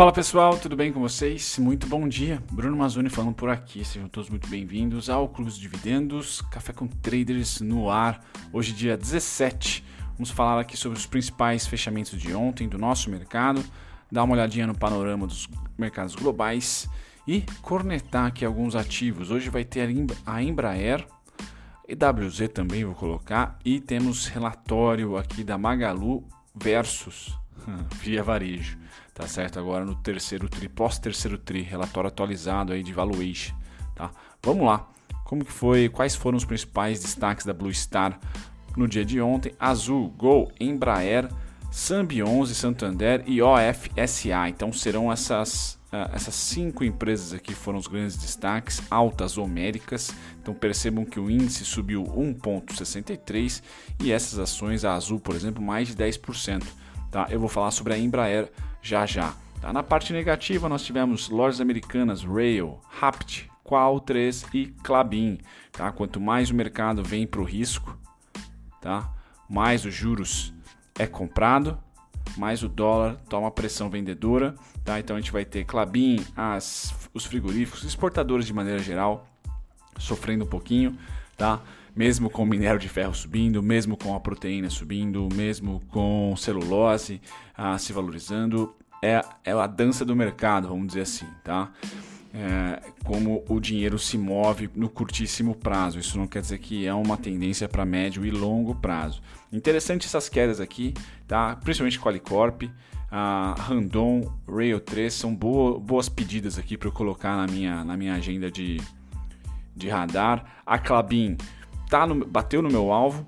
Fala pessoal, tudo bem com vocês? Muito bom dia. Bruno Mazzoni falando por aqui. Sejam todos muito bem-vindos ao Clube dos Dividendos, Café com Traders no ar. Hoje, dia 17. Vamos falar aqui sobre os principais fechamentos de ontem do nosso mercado, dar uma olhadinha no panorama dos mercados globais e cornetar aqui alguns ativos. Hoje vai ter a Embraer, EWZ também vou colocar e temos relatório aqui da Magalu versus Via Varejo tá certo? Agora no terceiro tri, pós-terceiro tri, relatório atualizado aí de valuation, tá? Vamos lá. Como que foi? Quais foram os principais destaques da Blue Star no dia de ontem? Azul, Gol, Embraer, Sambi 11, Santander e OFSA. Então serão essas Uh, essas cinco empresas aqui foram os grandes destaques, altas homéricas. Então percebam que o índice subiu 1,63 e essas ações, a Azul, por exemplo, mais de 10%. Tá? Eu vou falar sobre a Embraer já já. Tá? Na parte negativa, nós tivemos lojas americanas, Rail, Rapt, Qual 3 e Clabin. Tá? Quanto mais o mercado vem para o risco, tá? mais os juros é comprado, mais o dólar toma pressão vendedora. Tá? Então a gente vai ter Clabin, as, os frigoríficos, exportadores de maneira geral, sofrendo um pouquinho. Tá? Mesmo com o minério de ferro subindo, mesmo com a proteína subindo, mesmo com celulose ah, se valorizando, é, é a dança do mercado, vamos dizer assim, tá? É, como o dinheiro se move no curtíssimo prazo. Isso não quer dizer que é uma tendência para médio e longo prazo. Interessante essas quedas aqui, tá? Principalmente Qualicorp, a Randon, Rail 3 são boa, boas pedidas aqui para eu colocar na minha, na minha agenda de, de radar. A Clabin tá no, bateu no meu alvo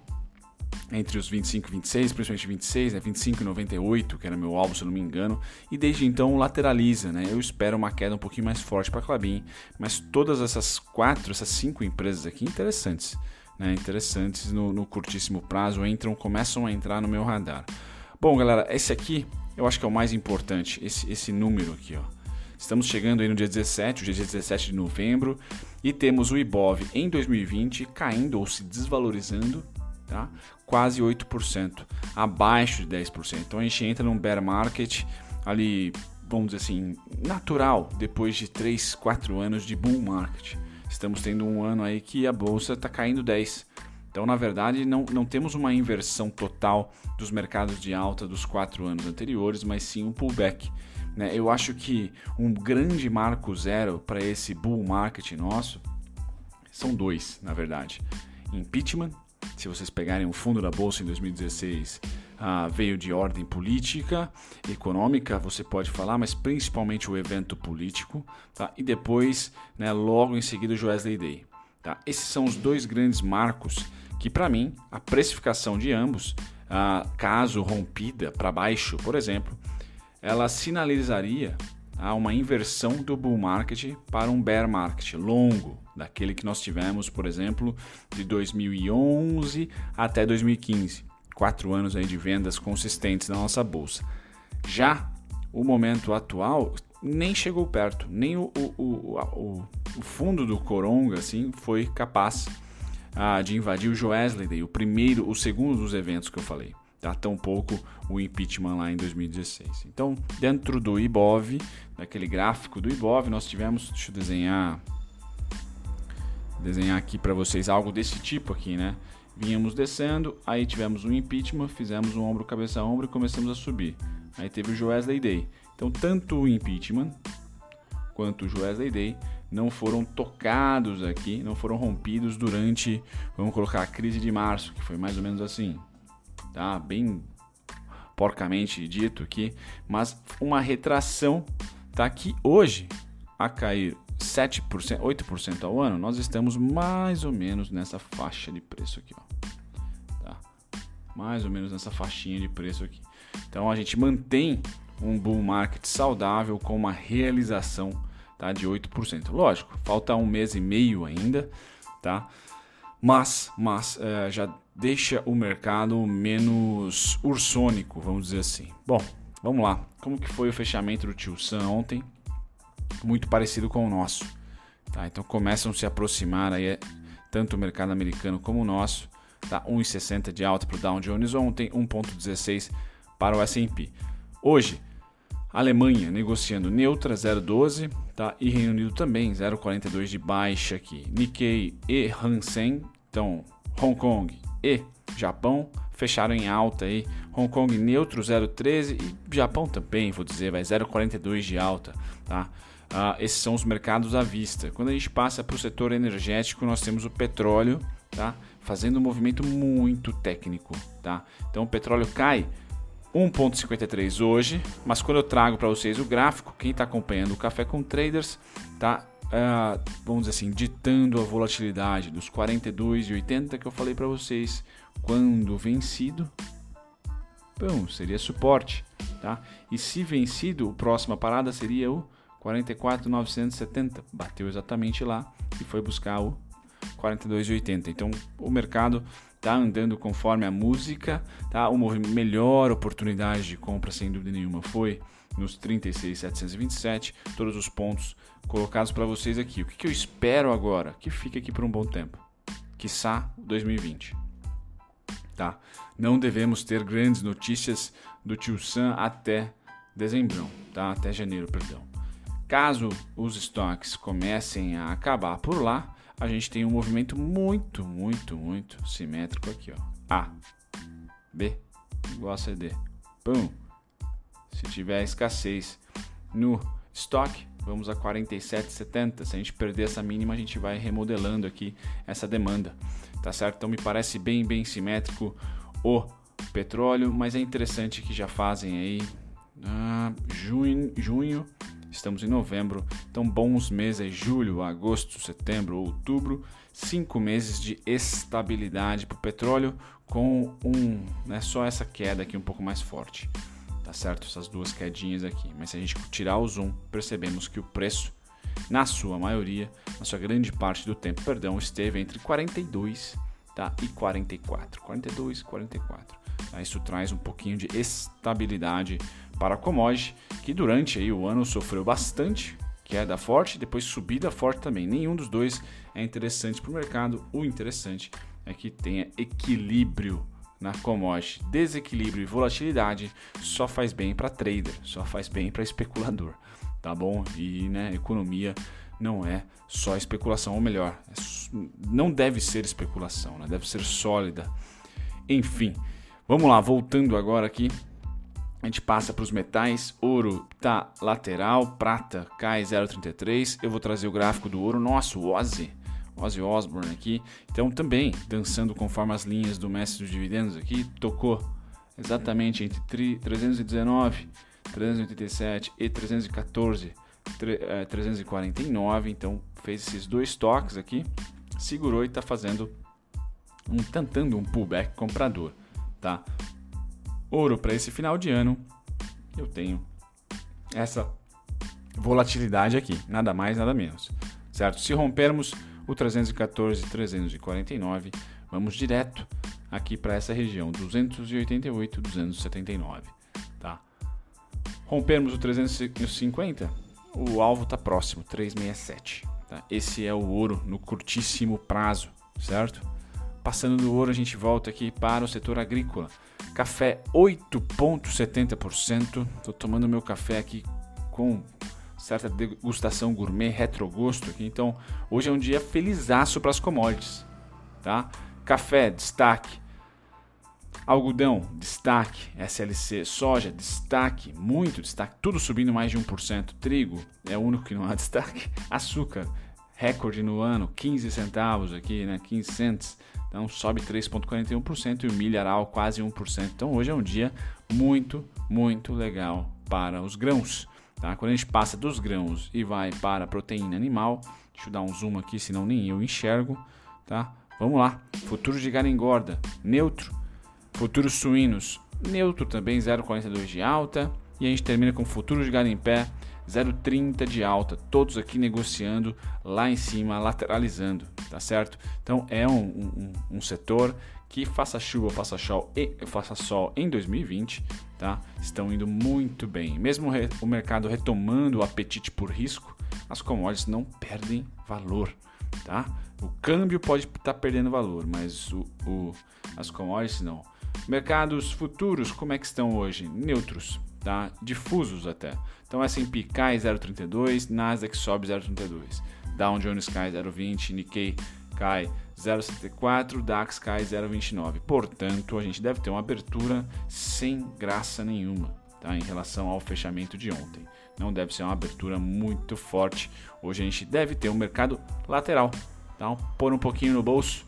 entre os 25 e 26, principalmente 26, né? 25 e 98, que era meu alvo, se eu não me engano, e desde então lateraliza, né? Eu espero uma queda um pouquinho mais forte para a Clabin, mas todas essas quatro, essas cinco empresas aqui interessantes, né? Interessantes no, no curtíssimo prazo, entram, começam a entrar no meu radar. Bom, galera, esse aqui eu acho que é o mais importante, esse, esse número aqui, ó. Estamos chegando aí no dia 17, o dia 17 de novembro, e temos o Ibov em 2020 caindo ou se desvalorizando, tá? quase 8%, abaixo de 10%. Então a gente entra num bear market ali, vamos dizer assim, natural, depois de 3, 4 anos de bull market. Estamos tendo um ano aí que a bolsa está caindo 10%. Então, na verdade, não, não temos uma inversão total dos mercados de alta dos quatro anos anteriores, mas sim um pullback. Né? Eu acho que um grande marco zero para esse bull market nosso são dois, na verdade. Impeachment, se vocês pegarem o fundo da bolsa em 2016, ah, veio de ordem política, econômica, você pode falar, mas principalmente o evento político, tá? e depois, né, logo em seguida, o Wesley Day. Tá? Esses são os dois grandes marcos que, para mim, a precificação de ambos, ah, caso rompida para baixo, por exemplo, ela sinalizaria ah, uma inversão do bull market para um bear market longo, daquele que nós tivemos, por exemplo, de 2011 até 2015. Quatro anos aí de vendas consistentes na nossa bolsa. Já o momento atual nem chegou perto, nem o, o, o, o fundo do Coronga assim, foi capaz ah, de invadir o Joesley Day, o primeiro, o segundo dos eventos que eu falei tá? tão pouco o impeachment lá em 2016. Então, dentro do IBOV, daquele gráfico do IBOV, nós tivemos, deixa eu desenhar, desenhar aqui para vocês algo desse tipo aqui, né? Vínhamos descendo, aí tivemos um impeachment, fizemos um ombro, cabeça a ombro e começamos a subir. Aí teve o Joesley Day. Então, tanto o impeachment quanto o Joesley Day não foram tocados aqui, não foram rompidos durante, vamos colocar, a crise de março, que foi mais ou menos assim tá? Bem porcamente dito aqui, mas uma retração tá que hoje a cair 7%, 8% ao ano, nós estamos mais ou menos nessa faixa de preço aqui, ó. Tá? Mais ou menos nessa faixinha de preço aqui. Então a gente mantém um bull market saudável com uma realização tá, de 8%. Lógico, falta um mês e meio ainda, tá? Mas, mas é, já deixa o mercado menos ursônico, vamos dizer assim. Bom, vamos lá. Como que foi o fechamento do Tio Sam ontem? Muito parecido com o nosso. Tá? Então começam a se aproximar aí, tanto o mercado americano como o nosso. Tá? 1,60 de alta para o Dow Jones ontem, 1,16 para o S&P. Hoje, Alemanha negociando neutra 0,12, tá? E Reino Unido também 0,42 de baixa aqui. Nikkei e Hansen, então Hong Kong e Japão fecharam em alta aí. Hong Kong neutro 0,13 e Japão também, vou dizer, vai 0,42 de alta, tá? Ah, esses são os mercados à vista. Quando a gente passa para o setor energético, nós temos o petróleo, tá? Fazendo um movimento muito técnico, tá? Então o petróleo cai 1,53 hoje, mas quando eu trago para vocês o gráfico, quem está acompanhando o Café com Traders, tá, uh, vamos dizer assim, ditando a volatilidade dos 42,80 que eu falei para vocês, quando vencido, bom, seria suporte, tá? E se vencido, a próxima parada seria o 44,970, bateu exatamente lá e foi buscar o 42,80. Então, o mercado tá andando conforme a música, tá? Uma melhor oportunidade de compra, sem dúvida nenhuma, foi nos 36,727, todos os pontos colocados para vocês aqui. O que, que, eu espero agora? Que fique aqui por um bom tempo. Quiçá 2020. Tá? Não devemos ter grandes notícias do Tio Sam até dezembro, tá? Até janeiro, perdão. Caso os estoques comecem a acabar por lá, a gente tem um movimento muito, muito, muito simétrico aqui, ó. A, B, igual a CD. Pum. Se tiver escassez no estoque, vamos a 47,70. Se a gente perder essa mínima, a gente vai remodelando aqui essa demanda, tá certo? Então me parece bem, bem simétrico o petróleo, mas é interessante que já fazem aí ah, junho, junho Estamos em novembro, então bons meses, julho, agosto, setembro, outubro, cinco meses de estabilidade para o petróleo com um, né, só essa queda aqui um pouco mais forte, tá certo? Essas duas quedinhas aqui. Mas se a gente tirar o zoom, percebemos que o preço, na sua maioria, na sua grande parte do tempo, perdão, esteve entre 42 tá, e 44, 42 e 44. Tá? Isso traz um pouquinho de estabilidade para a commodity, que durante aí o ano sofreu bastante, queda forte, depois subida forte também. Nenhum dos dois é interessante para o mercado. O interessante é que tenha equilíbrio na commodity. Desequilíbrio e volatilidade só faz bem para trader, só faz bem para especulador, tá bom? E né, economia não é só especulação, ou melhor, é não deve ser especulação, né? deve ser sólida. Enfim, vamos lá, voltando agora aqui a gente passa para os metais. Ouro tá lateral, prata cai 0,33. Eu vou trazer o gráfico do ouro. Nossa, o Ozzy, Ozzy Osbourne aqui. Então também dançando conforme as linhas do mestre dos dividendos aqui. Tocou exatamente entre 319, 387 e 314, 349. Então fez esses dois toques aqui, segurou e está fazendo um tentando um pullback comprador, tá? ouro para esse final de ano, eu tenho essa volatilidade aqui, nada mais, nada menos, certo? Se rompermos o 314 349, vamos direto aqui para essa região, 288, 279, tá? Rompermos o 350, o alvo está próximo, 367, tá? Esse é o ouro no curtíssimo prazo, certo? Passando do ouro, a gente volta aqui para o setor agrícola. Café 8,70%. Estou tomando meu café aqui com certa degustação gourmet, retrogosto aqui. Então, hoje é um dia felizaço para as commodities, tá? Café, destaque. Algodão, destaque. SLC, soja, destaque. Muito destaque. Tudo subindo mais de 1%. Trigo, é o único que não há destaque. Açúcar, recorde no ano, 15 centavos aqui, né? 15 cents. Então sobe 3,41% e o milharal quase 1%. Então hoje é um dia muito, muito legal para os grãos. Tá? Quando a gente passa dos grãos e vai para a proteína animal, deixa eu dar um zoom aqui, senão nem eu enxergo. Tá? Vamos lá, futuro de gado engorda, neutro. Futuros suínos, neutro também, 0,42 de alta. E a gente termina com futuro de gado em pé, 0,30 de alta, todos aqui negociando lá em cima, lateralizando, tá certo? Então é um, um, um setor que faça chuva, faça sol, e, faça sol em 2020, tá? Estão indo muito bem. Mesmo o mercado retomando o apetite por risco, as commodities não perdem valor, tá? O câmbio pode estar tá perdendo valor, mas o, o, as commodities não. Mercados futuros, como é que estão hoje? Neutros tá? Difusos até. Então S&P cai 0,32, Nasdaq sobe 0,32, Dow Jones cai 0,20, Nikkei cai 0,74, DAX cai 0,29. Portanto, a gente deve ter uma abertura sem graça nenhuma, tá? Em relação ao fechamento de ontem. Não deve ser uma abertura muito forte. Hoje a gente deve ter um mercado lateral, tá? Pôr um pouquinho no bolso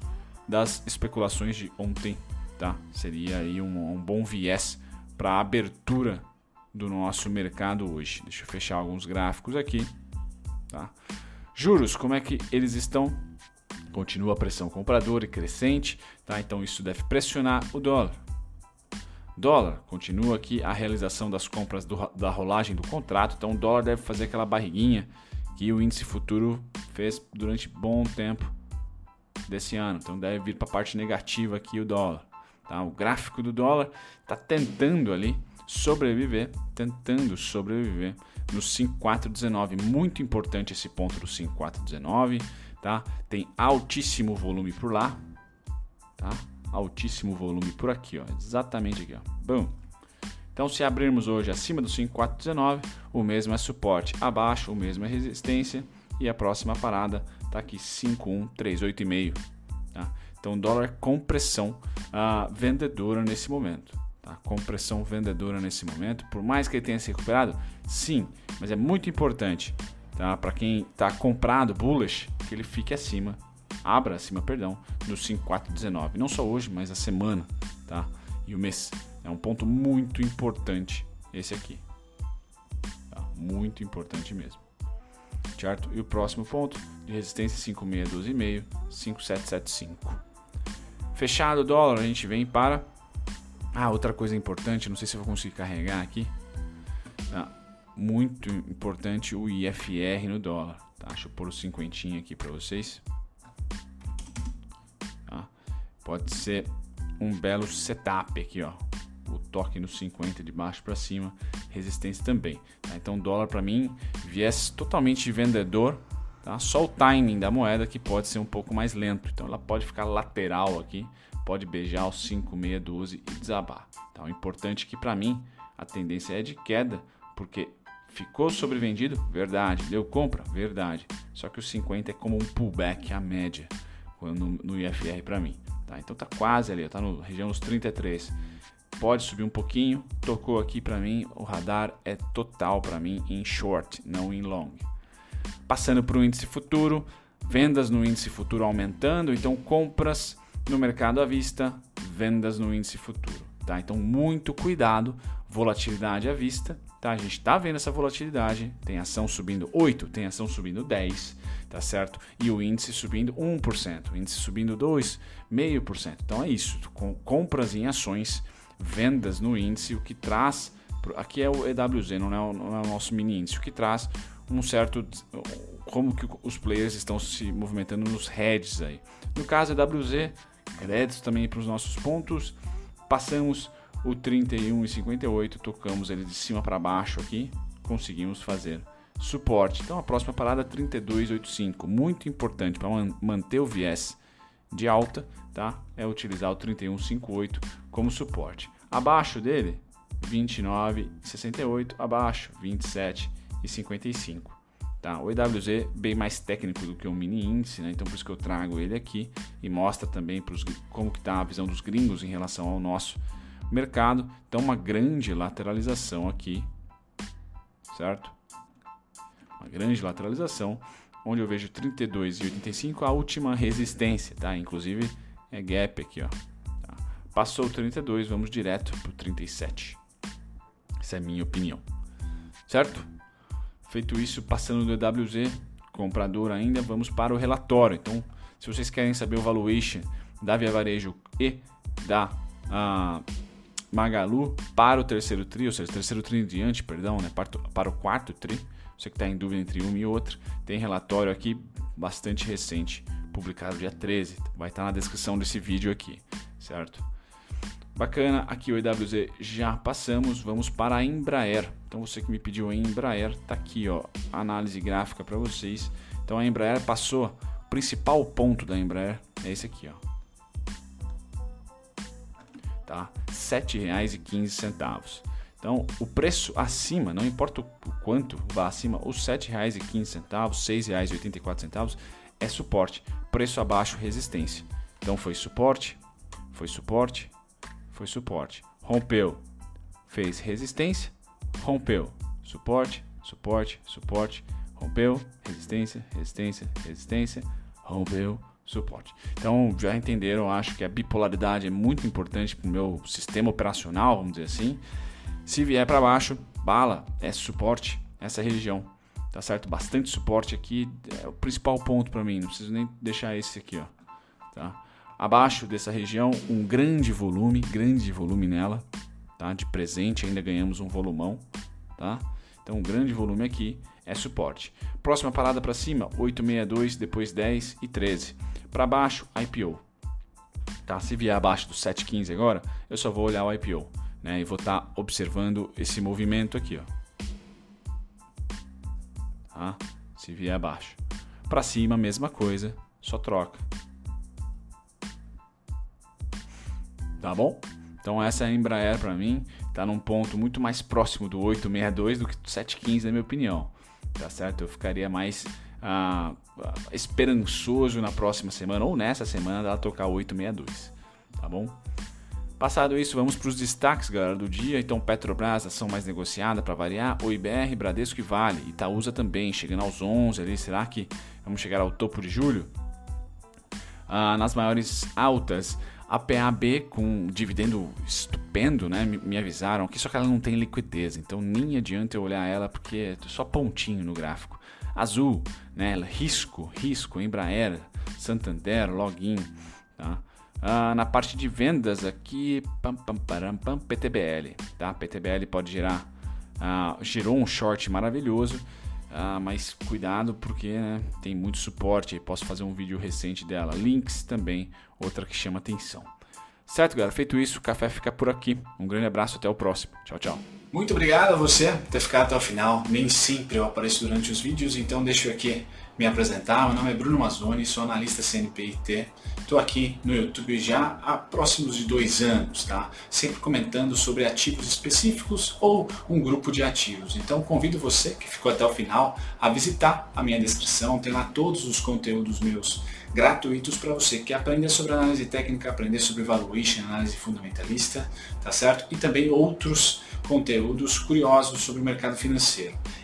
das especulações de ontem, tá? Seria aí um, um bom viés para a abertura do nosso mercado hoje. Deixa eu fechar alguns gráficos aqui, tá? Juros, como é que eles estão? Continua a pressão compradora e crescente, tá? Então isso deve pressionar o dólar. Dólar, continua aqui a realização das compras do, da rolagem do contrato, então o dólar deve fazer aquela barriguinha que o índice futuro fez durante bom tempo desse ano, então deve vir para a parte negativa aqui o dólar. Tá? O gráfico do dólar está tentando ali sobreviver, tentando sobreviver no 5419. Muito importante esse ponto do 5419, tá? Tem altíssimo volume por lá, tá? Altíssimo volume por aqui, ó, exatamente aqui, ó. Então, se abrirmos hoje acima do 5419, o mesmo é suporte, abaixo o mesmo é resistência e a próxima parada tá aqui 51385, tá? Então, dólar com pressão uh, vendedora nesse momento. Tá? Compressão vendedora nesse momento. Por mais que ele tenha se recuperado, sim, mas é muito importante tá? para quem está comprado bullish que ele fique acima, abra acima, perdão, no 5419. Não só hoje, mas a semana tá? e o mês. É um ponto muito importante esse aqui. Tá? Muito importante mesmo. Certo? E o próximo ponto de resistência 5612,5, 5775. Fechado o dólar, a gente vem para. Ah, outra coisa importante, não sei se eu vou conseguir carregar aqui. Tá? Muito importante o IFR no dólar. Tá? Deixa eu pôr o cinquentinho aqui para vocês. Tá? Pode ser um belo setup aqui, ó. O toque no 50 de baixo para cima, resistência também. Tá? Então, dólar para mim, viés totalmente vendedor Tá? Só o timing da moeda que pode ser um pouco mais lento. Então ela pode ficar lateral aqui, pode beijar os 5, 6, 12 e desabar. Tá? O importante é que para mim a tendência é de queda, porque ficou sobrevendido, verdade. Deu compra, verdade. Só que o 50 é como um pullback a média no, no IFR para mim. Tá? Então tá quase ali, tá na região dos 33. Pode subir um pouquinho, tocou aqui para mim, o radar é total para mim em short, não em long passando para o índice futuro, vendas no índice futuro aumentando, então compras no mercado à vista, vendas no índice futuro. Tá? Então, muito cuidado, volatilidade à vista. Tá? A gente está vendo essa volatilidade, tem ação subindo 8, tem ação subindo 10, tá certo? E o índice subindo 1%, o índice subindo 2,5%. Então é isso, com compras em ações, vendas no índice, o que traz, aqui é o EWZ, não é o, não é o nosso mini índice, o que traz um certo como que os players estão se movimentando nos heads aí. No caso é WZ, créditos também para os nossos pontos. Passamos o 31 e 58, tocamos ele de cima para baixo aqui, conseguimos fazer suporte. Então a próxima parada é 3285, muito importante para manter o viés de alta, tá? É utilizar o 3158 como suporte. Abaixo dele, 29,68, abaixo 27 e 55. Tá? O EWZ bem mais técnico do que o mini índice, né? então por isso que eu trago ele aqui e mostra também pros, como que está a visão dos gringos em relação ao nosso mercado. Então uma grande lateralização aqui, certo? Uma grande lateralização, onde eu vejo 32 e 85 a última resistência, tá? Inclusive é gap aqui, ó. Tá? Passou o 32, vamos direto para o 37. Essa é a minha opinião, certo? Feito isso, passando do EWZ, comprador ainda, vamos para o relatório. Então, se vocês querem saber o valuation da Via Varejo e da uh, Magalu para o terceiro tri, ou seja, terceiro tri em diante, perdão, né, para, para o quarto tri, você que está em dúvida entre uma e outra, tem relatório aqui bastante recente, publicado dia 13, vai estar tá na descrição desse vídeo aqui, certo? Bacana, aqui o EWZ já passamos, vamos para a Embraer. Então você que me pediu a Embraer, tá aqui ó, análise gráfica para vocês. Então a Embraer passou, o principal ponto da Embraer é esse aqui, ó. Tá? R$ 7,15. Então, o preço acima, não importa o quanto vá acima, os R$ 7,15, R$ 6,84 é suporte. Preço abaixo, resistência. Então, foi suporte, foi suporte, foi suporte. Rompeu, fez resistência, rompeu, suporte, suporte, suporte, rompeu, resistência, resistência, resistência, rompeu, suporte. Então já entenderam, acho que a bipolaridade é muito importante para o meu sistema operacional, vamos dizer assim. Se vier para baixo, bala, é suporte, essa região. Tá certo? Bastante suporte aqui, é o principal ponto para mim, não preciso nem deixar esse aqui, ó. Tá? Abaixo dessa região, um grande volume, grande volume nela, tá? De presente, ainda ganhamos um volumão, tá? Então, um grande volume aqui é suporte. Próxima parada para cima, 862, depois 10 e 13. Para baixo, IPO. Tá? Se vier abaixo do 715 agora, eu só vou olhar o IPO né? E vou estar tá observando esse movimento aqui, ó. Tá? Se vier abaixo. Para cima, mesma coisa, só troca. Tá bom? Então essa é Embraer para mim está num ponto muito mais próximo do 862 do que do 715 na minha opinião. Tá certo? Eu ficaria mais ah, esperançoso na próxima semana ou nessa semana dela tocar 862, tá bom? Passado isso, vamos para os destaques, galera, do dia. Então, Petrobras, ação mais negociada para variar. O IBR, Bradesco e Vale. Itaúsa também, chegando aos 11 ali. Será que vamos chegar ao topo de julho? Ah, nas maiores altas, a PAB com dividendo estupendo, né? Me, avisaram que só que ela não tem liquidez, então nem adianta eu olhar ela porque é só pontinho no gráfico. Azul, né? Risco, risco, Embraer, Santander, Login, tá? Ah, na parte de vendas aqui, pam, pam, param, pam, PTBL, tá? PTBL pode gerar, ah, gerou um short maravilhoso, ah, mas cuidado porque né, tem muito suporte, posso fazer um vídeo recente dela. Links também, outra que chama atenção. Certo, galera? Feito isso, o café fica por aqui. Um grande abraço, até o próximo. Tchau, tchau. Muito obrigado a você por ter ficado até o final. Nem sempre eu apareço durante os vídeos, então deixa eu aqui me apresentar. Meu nome é Bruno Mazzoni, sou analista CNPIT. Estou aqui no YouTube já há próximos de dois anos, tá? Sempre comentando sobre ativos específicos ou um grupo de ativos. Então convido você que ficou até o final a visitar a minha descrição. Tem lá todos os conteúdos meus gratuitos para você que aprender sobre análise técnica, aprender sobre valuation, análise fundamentalista, tá certo? E também outros conteúdos curiosos sobre o mercado financeiro.